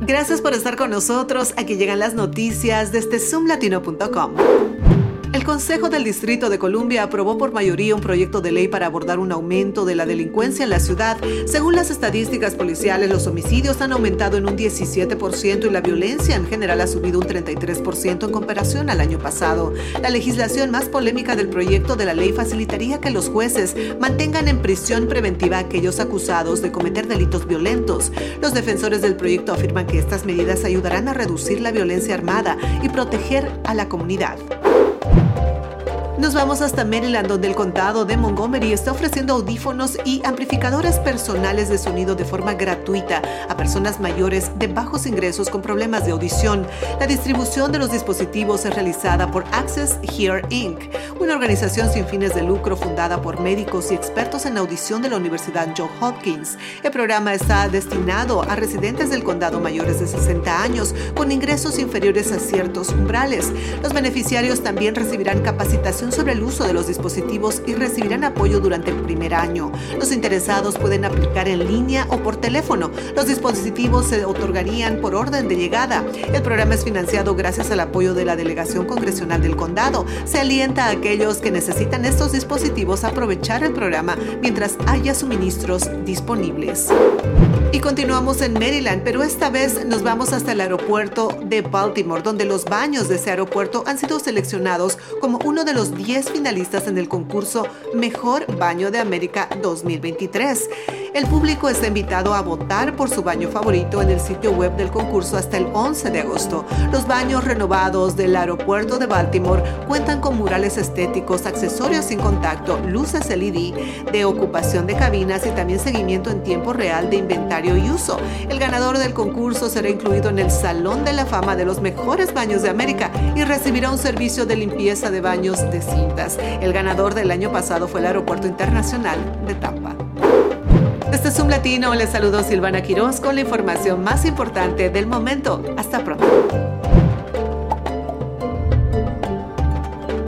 Gracias por estar con nosotros. Aquí llegan las noticias desde zoomlatino.com. El Consejo del Distrito de Columbia aprobó por mayoría un proyecto de ley para abordar un aumento de la delincuencia en la ciudad. Según las estadísticas policiales, los homicidios han aumentado en un 17% y la violencia en general ha subido un 33% en comparación al año pasado. La legislación más polémica del proyecto de la ley facilitaría que los jueces mantengan en prisión preventiva a aquellos acusados de cometer delitos violentos. Los defensores del proyecto afirman que estas medidas ayudarán a reducir la violencia armada y proteger a la comunidad. Nos vamos hasta Maryland, donde el condado de Montgomery está ofreciendo audífonos y amplificadores personales de sonido de forma gratuita a personas mayores de bajos ingresos con problemas de audición. La distribución de los dispositivos es realizada por Access Here Inc., una organización sin fines de lucro fundada por médicos y expertos en audición de la Universidad Johns Hopkins. El programa está destinado a residentes del condado mayores de 60 años con ingresos inferiores a ciertos umbrales. Los beneficiarios también recibirán capacitación sobre el uso de los dispositivos y recibirán apoyo durante el primer año. Los interesados pueden aplicar en línea o por teléfono. Los dispositivos se otorgarían por orden de llegada. El programa es financiado gracias al apoyo de la Delegación Congresional del Condado. Se alienta a aquellos que necesitan estos dispositivos a aprovechar el programa mientras haya suministros disponibles. Y continuamos en Maryland, pero esta vez nos vamos hasta el aeropuerto de Baltimore, donde los baños de ese aeropuerto han sido seleccionados como uno de los 10 finalistas en el concurso Mejor Baño de América 2023. El público está invitado a votar por su baño favorito en el sitio web del concurso hasta el 11 de agosto. Los baños renovados del aeropuerto de Baltimore cuentan con murales estéticos, accesorios sin contacto, luces LED, de ocupación de cabinas y también seguimiento en tiempo real de inventario y uso. El ganador del concurso será incluido en el Salón de la Fama de los mejores baños de América y recibirá un servicio de limpieza de baños de cintas. El ganador del año pasado fue el Aeropuerto Internacional de Tampa. Desde Zoom Latino les saludo Silvana Quiroz con la información más importante del momento. Hasta pronto.